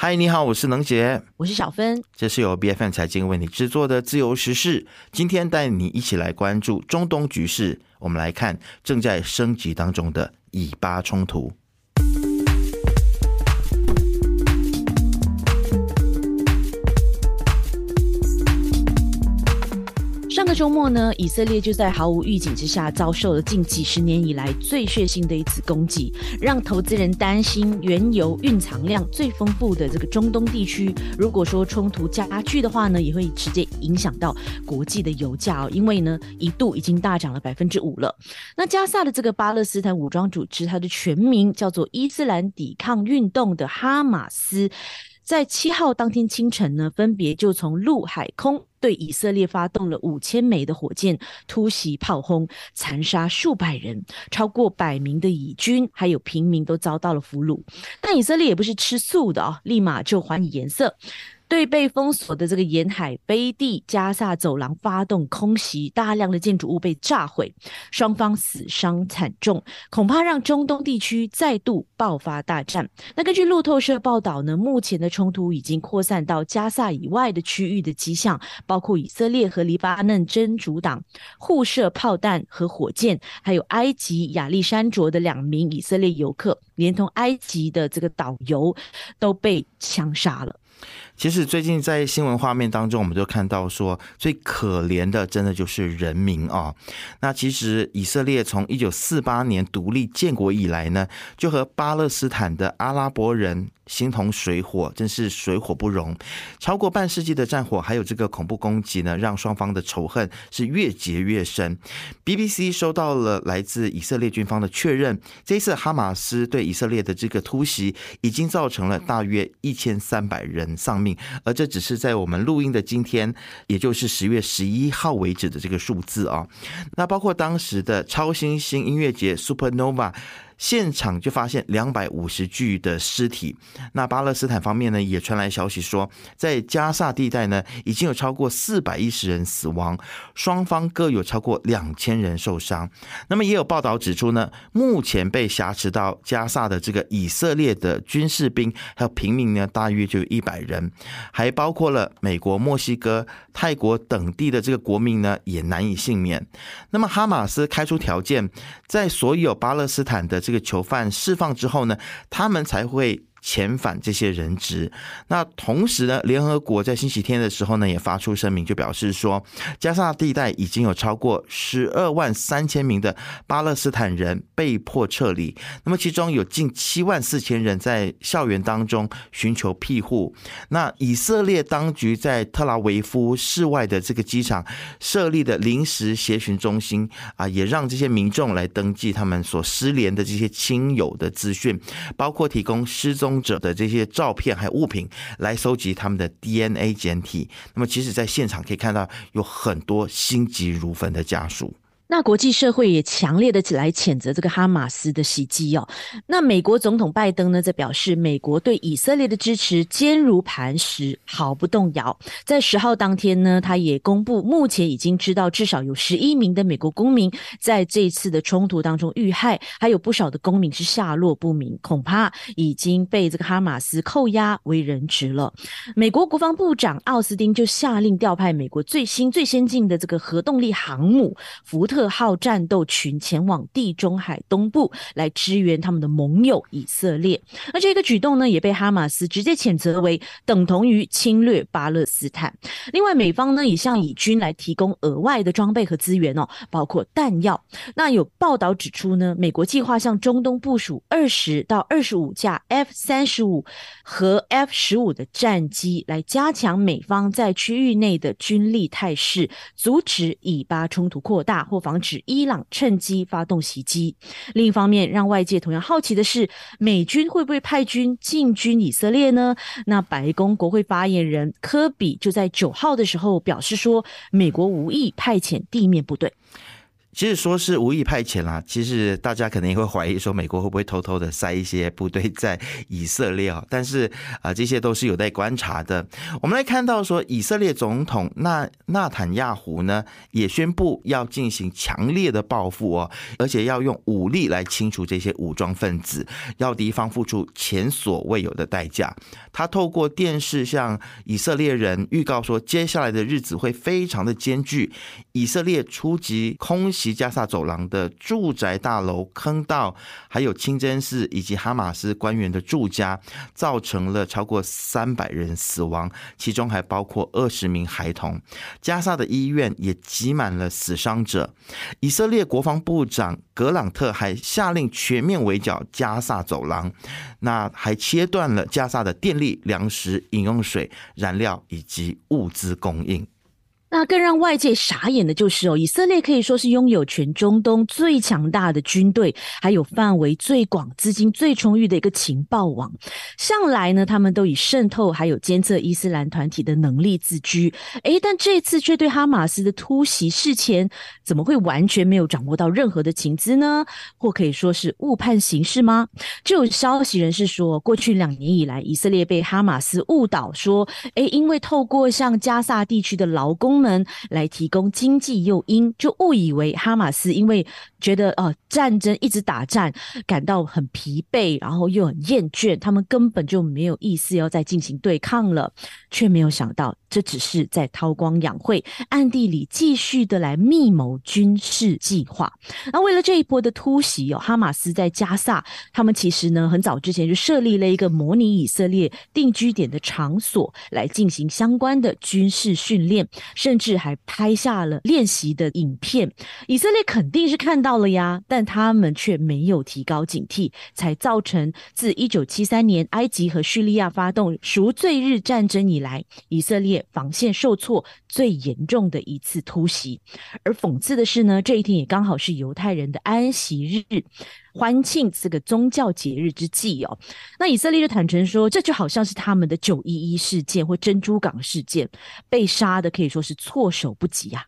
嗨，你好，我是能杰，我是小芬，这是由 B F M 财经为你制作的自由时事。今天带你一起来关注中东局势，我们来看正在升级当中的以巴冲突。个周末呢，以色列就在毫无预警之下遭受了近几十年以来最血腥的一次攻击，让投资人担心原油蕴藏量最丰富的这个中东地区，如果说冲突加剧的话呢，也会直接影响到国际的油价哦，因为呢一度已经大涨了百分之五了。那加萨的这个巴勒斯坦武装组织，它的全名叫做伊斯兰抵抗运动的哈马斯。在七号当天清晨呢，分别就从陆海空对以色列发动了五千枚的火箭突袭炮轰，残杀数百人，超过百名的以军还有平民都遭到了俘虏。但以色列也不是吃素的啊，立马就还以颜色。对被封锁的这个沿海飞地加萨走廊发动空袭，大量的建筑物被炸毁，双方死伤惨重，恐怕让中东地区再度爆发大战。那根据路透社报道呢，目前的冲突已经扩散到加萨以外的区域的迹象，包括以色列和黎巴嫩真主党互射炮弹和火箭，还有埃及亚历山卓的两名以色列游客，连同埃及的这个导游都被枪杀了。其实最近在新闻画面当中，我们就看到说，最可怜的真的就是人民啊。那其实以色列从一九四八年独立建国以来呢，就和巴勒斯坦的阿拉伯人。形同水火，真是水火不容。超过半世纪的战火，还有这个恐怖攻击呢，让双方的仇恨是越结越深。BBC 收到了来自以色列军方的确认，这一次哈马斯对以色列的这个突袭，已经造成了大约一千三百人丧命，而这只是在我们录音的今天，也就是十月十一号为止的这个数字啊。那包括当时的超新星音乐节 Supernova。现场就发现两百五十具的尸体。那巴勒斯坦方面呢，也传来消息说，在加萨地带呢，已经有超过四百一十人死亡，双方各有超过两千人受伤。那么也有报道指出呢，目前被挟持到加萨的这个以色列的军事兵还有平民呢，大约就有一百人，还包括了美国、墨西哥、泰国等地的这个国民呢，也难以幸免。那么哈马斯开出条件，在所有巴勒斯坦的。这个囚犯释放之后呢，他们才会。遣返这些人质。那同时呢，联合国在星期天的时候呢，也发出声明，就表示说，加沙地带已经有超过十二万三千名的巴勒斯坦人被迫撤离。那么其中有近七万四千人在校园当中寻求庇护。那以色列当局在特拉维夫市外的这个机场设立的临时协寻中心啊，也让这些民众来登记他们所失联的这些亲友的资讯，包括提供失踪。者的这些照片还有物品来收集他们的 DNA 检体，那么其实在现场可以看到有很多心急如焚的家属。那国际社会也强烈的起来谴责这个哈马斯的袭击哦。那美国总统拜登呢，则表示美国对以色列的支持坚如磐石，毫不动摇。在十号当天呢，他也公布，目前已经知道至少有十一名的美国公民在这次的冲突当中遇害，还有不少的公民是下落不明，恐怕已经被这个哈马斯扣押为人质了。美国国防部长奥斯汀就下令调派美国最新最先进的这个核动力航母福特。特号战斗群前往地中海东部来支援他们的盟友以色列，那这个举动呢，也被哈马斯直接谴责为等同于侵略巴勒斯坦。另外，美方呢也向以军来提供额外的装备和资源哦，包括弹药。那有报道指出呢，美国计划向中东部署二十到二十五架 F 三十五和 F 十五的战机，来加强美方在区域内的军力态势，阻止以巴冲突扩大或。防止伊朗趁机发动袭击。另一方面，让外界同样好奇的是，美军会不会派军进军以色列呢？那白宫国会发言人科比就在九号的时候表示说，美国无意派遣地面部队。其实说是无意派遣啦，其实大家可能也会怀疑说，美国会不会偷偷的塞一些部队在以色列啊？但是啊，这些都是有待观察的。我们来看到说，以色列总统纳纳坦亚胡呢，也宣布要进行强烈的报复哦，而且要用武力来清除这些武装分子，要敌方付出前所未有的代价。他透过电视向以色列人预告说，接下来的日子会非常的艰巨。以色列初级空袭加萨走廊的住宅大楼、坑道，还有清真寺以及哈马斯官员的住家，造成了超过三百人死亡，其中还包括二十名孩童。加萨的医院也挤满了死伤者。以色列国防部长格朗特还下令全面围剿加萨走廊，那还切断了加萨的电力。粮食、饮用水、燃料以及物资供应。那更让外界傻眼的就是哦，以色列可以说是拥有全中东最强大的军队，还有范围最广、资金最充裕的一个情报网。向来呢，他们都以渗透还有监测伊斯兰团体的能力自居。诶，但这次却对哈马斯的突袭事前怎么会完全没有掌握到任何的情资呢？或可以说是误判形势吗？就有消息人士说，过去两年以来，以色列被哈马斯误导说，诶，因为透过向加萨地区的劳工。们来提供经济诱因，就误以为哈马斯因为觉得哦战争一直打战，感到很疲惫，然后又很厌倦，他们根本就没有意思要再进行对抗了，却没有想到这只是在韬光养晦，暗地里继续的来密谋军事计划。那为了这一波的突袭哦，哈马斯在加萨，他们其实呢很早之前就设立了一个模拟以色列定居点的场所，来进行相关的军事训练。甚至还拍下了练习的影片，以色列肯定是看到了呀，但他们却没有提高警惕，才造成自一九七三年埃及和叙利亚发动赎罪日战争以来，以色列防线受挫最严重的一次突袭。而讽刺的是呢，这一天也刚好是犹太人的安息日。欢庆这个宗教节日之际哦，那以色列就坦诚说，这就好像是他们的九一一事件或珍珠港事件，被杀的可以说是措手不及啊。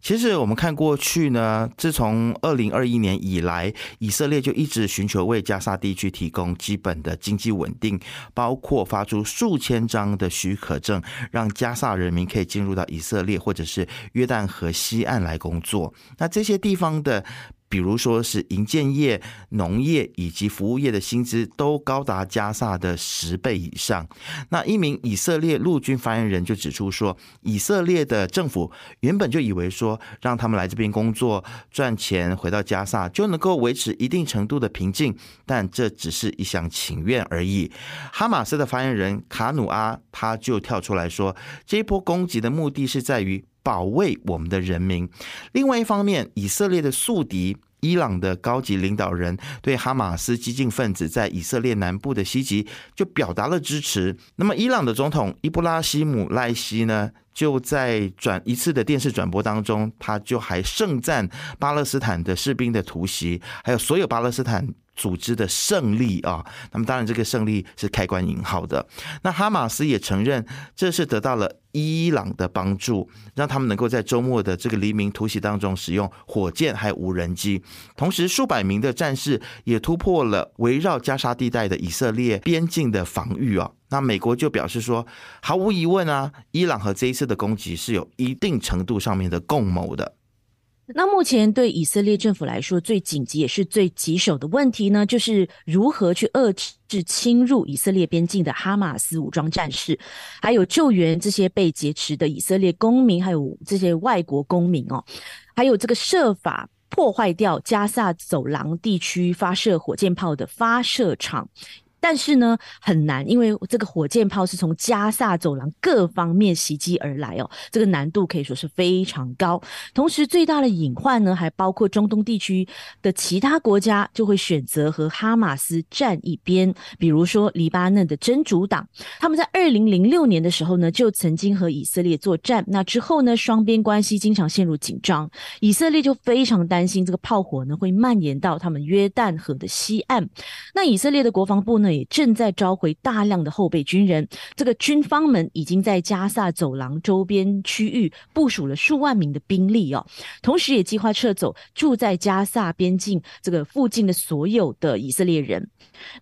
其实我们看过去呢，自从二零二一年以来，以色列就一直寻求为加沙地区提供基本的经济稳定，包括发出数千张的许可证，让加沙人民可以进入到以色列或者是约旦河西岸来工作。那这些地方的。比如说是营建业、农业以及服务业的薪资都高达加萨的十倍以上。那一名以色列陆军发言人就指出说，以色列的政府原本就以为说，让他们来这边工作赚钱，回到加萨就能够维持一定程度的平静，但这只是一厢情愿而已。哈马斯的发言人卡努阿他就跳出来说，这一波攻击的目的是在于。保卫我们的人民。另外一方面，以色列的宿敌伊朗的高级领导人对哈马斯激进分子在以色列南部的袭击就表达了支持。那么，伊朗的总统伊布拉希姆赖希呢，就在转一次的电视转播当中，他就还盛赞巴勒斯坦的士兵的突袭，还有所有巴勒斯坦。组织的胜利啊，那么当然这个胜利是开关引号的。那哈马斯也承认，这是得到了伊朗的帮助，让他们能够在周末的这个黎明突袭当中使用火箭还有无人机。同时，数百名的战士也突破了围绕加沙地带的以色列边境的防御啊。那美国就表示说，毫无疑问啊，伊朗和这一次的攻击是有一定程度上面的共谋的。那目前对以色列政府来说，最紧急也是最棘手的问题呢，就是如何去遏制侵入以色列边境的哈马斯武装战士，还有救援这些被劫持的以色列公民，还有这些外国公民哦，还有这个设法破坏掉加萨走廊地区发射火箭炮的发射场。但是呢，很难，因为这个火箭炮是从加萨走廊各方面袭击而来哦，这个难度可以说是非常高。同时，最大的隐患呢，还包括中东地区的其他国家就会选择和哈马斯站一边，比如说黎巴嫩的真主党，他们在二零零六年的时候呢，就曾经和以色列作战。那之后呢，双边关系经常陷入紧张，以色列就非常担心这个炮火呢会蔓延到他们约旦河的西岸。那以色列的国防部呢？也正在召回大量的后备军人。这个军方们已经在加萨走廊周边区域部署了数万名的兵力哦，同时也计划撤走住在加萨边境这个附近的所有的以色列人。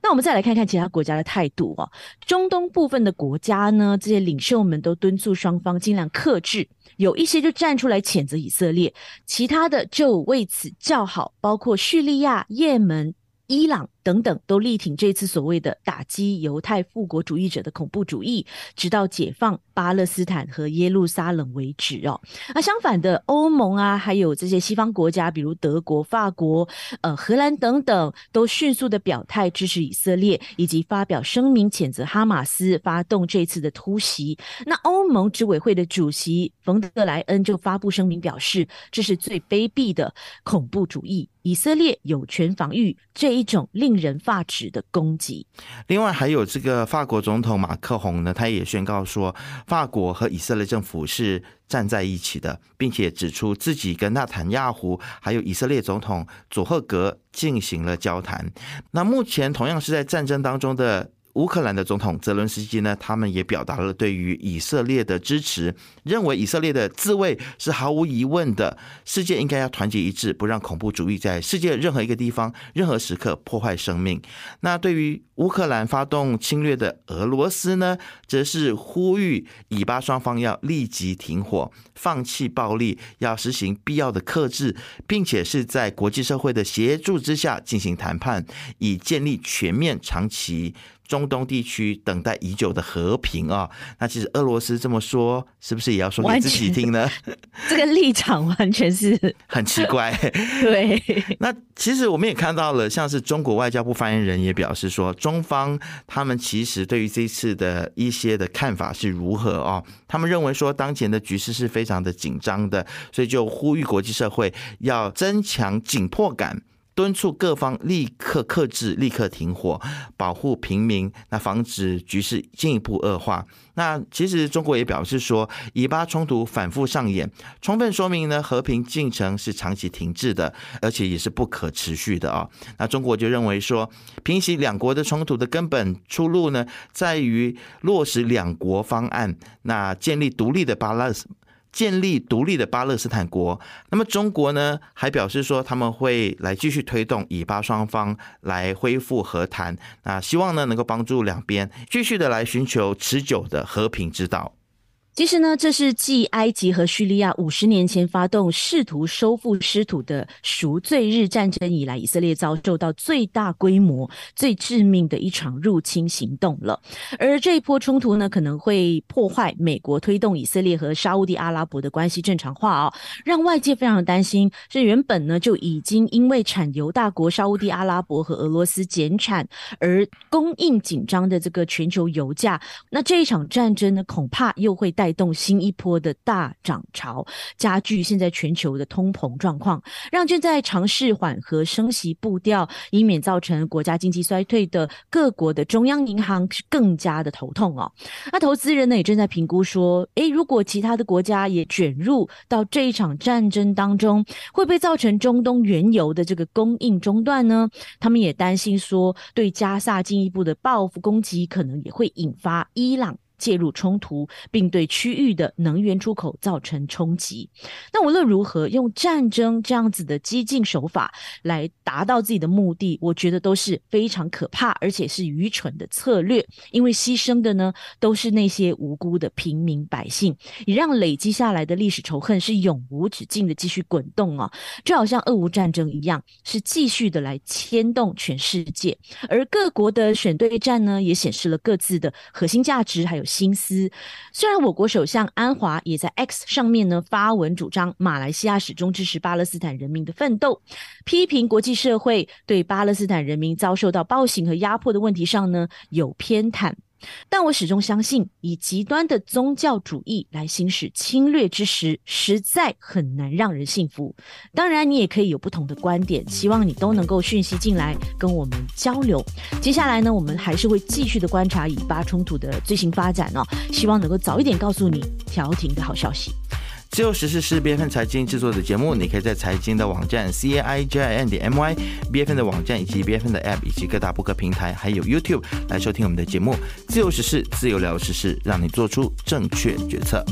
那我们再来看看其他国家的态度哦。中东部分的国家呢，这些领袖们都敦促双方尽量克制，有一些就站出来谴责以色列，其他的就为此叫好，包括叙利亚、也门、伊朗。等等都力挺这次所谓的打击犹太复国主义者的恐怖主义，直到解放巴勒斯坦和耶路撒冷为止哦。那相反的，欧盟啊，还有这些西方国家，比如德国、法国、呃荷兰等等，都迅速的表态支持以色列，以及发表声明谴责哈马斯发动这次的突袭。那欧盟执委会的主席冯德莱恩就发布声明表示，这是最卑鄙的恐怖主义，以色列有权防御这一种令。令人发指的攻击。另外，还有这个法国总统马克宏呢，他也宣告说，法国和以色列政府是站在一起的，并且指出自己跟纳坦亚胡还有以色列总统佐赫格进行了交谈。那目前同样是在战争当中的。乌克兰的总统泽伦斯基呢，他们也表达了对于以色列的支持，认为以色列的自卫是毫无疑问的，世界应该要团结一致，不让恐怖主义在世界任何一个地方、任何时刻破坏生命。那对于乌克兰发动侵略的俄罗斯呢，则是呼吁以巴双方要立即停火，放弃暴力，要实行必要的克制，并且是在国际社会的协助之下进行谈判，以建立全面长期。中东地区等待已久的和平啊，那其实俄罗斯这么说，是不是也要说给自己听呢？这个立场完全是 很奇怪。对，那其实我们也看到了，像是中国外交部发言人也表示说，中方他们其实对于这次的一些的看法是如何哦？他们认为说，当前的局势是非常的紧张的，所以就呼吁国际社会要增强紧迫感。敦促各方立刻克制、立刻停火，保护平民，那防止局势进一步恶化。那其实中国也表示说，以巴冲突反复上演，充分说明呢和平进程是长期停滞的，而且也是不可持续的啊。那中国就认为说，平息两国的冲突的根本出路呢，在于落实两国方案，那建立独立的巴勒斯。建立独立的巴勒斯坦国。那么中国呢，还表示说他们会来继续推动以巴双方来恢复和谈，那希望呢能够帮助两边继续的来寻求持久的和平之道。其实呢，这是继埃及和叙利亚五十年前发动试图收复失土的赎罪日战争以来，以色列遭受到最大规模、最致命的一场入侵行动了。而这一波冲突呢，可能会破坏美国推动以色列和沙地阿拉伯的关系正常化啊，让外界非常担心。这原本呢就已经因为产油大国沙地阿拉伯和俄罗斯减产而供应紧张的这个全球油价，那这一场战争呢，恐怕又会。带带动新一波的大涨潮，加剧现在全球的通膨状况，让正在尝试缓和升息步调，以免造成国家经济衰退的各国的中央银行是更加的头痛哦。那投资人呢也正在评估说，诶，如果其他的国家也卷入到这一场战争当中，会不会造成中东原油的这个供应中断呢？他们也担心说，对加萨进一步的报复攻击，可能也会引发伊朗。介入冲突，并对区域的能源出口造成冲击。那无论如何，用战争这样子的激进手法来达到自己的目的，我觉得都是非常可怕，而且是愚蠢的策略。因为牺牲的呢，都是那些无辜的平民百姓，也让累积下来的历史仇恨是永无止境的继续滚动啊！就好像俄乌战争一样，是继续的来牵动全世界。而各国的选对战呢，也显示了各自的核心价值，还有。心思，虽然我国首相安华也在 X 上面呢发文主张，马来西亚始终支持巴勒斯坦人民的奋斗，批评国际社会对巴勒斯坦人民遭受到暴行和压迫的问题上呢有偏袒。但我始终相信，以极端的宗教主义来行使侵略之时，实在很难让人信服。当然，你也可以有不同的观点，希望你都能够讯息进来跟我们交流。接下来呢，我们还是会继续的观察以巴冲突的最新发展哦，希望能够早一点告诉你调停的好消息。自由时事是 B F N 财经制作的节目，你可以在财经的网站 C A I J I N 点 M Y B F N 的网站以及 B F N 的 App 以及各大播客平台，还有 YouTube 来收听我们的节目。自由时事，自由聊时事，让你做出正确决策。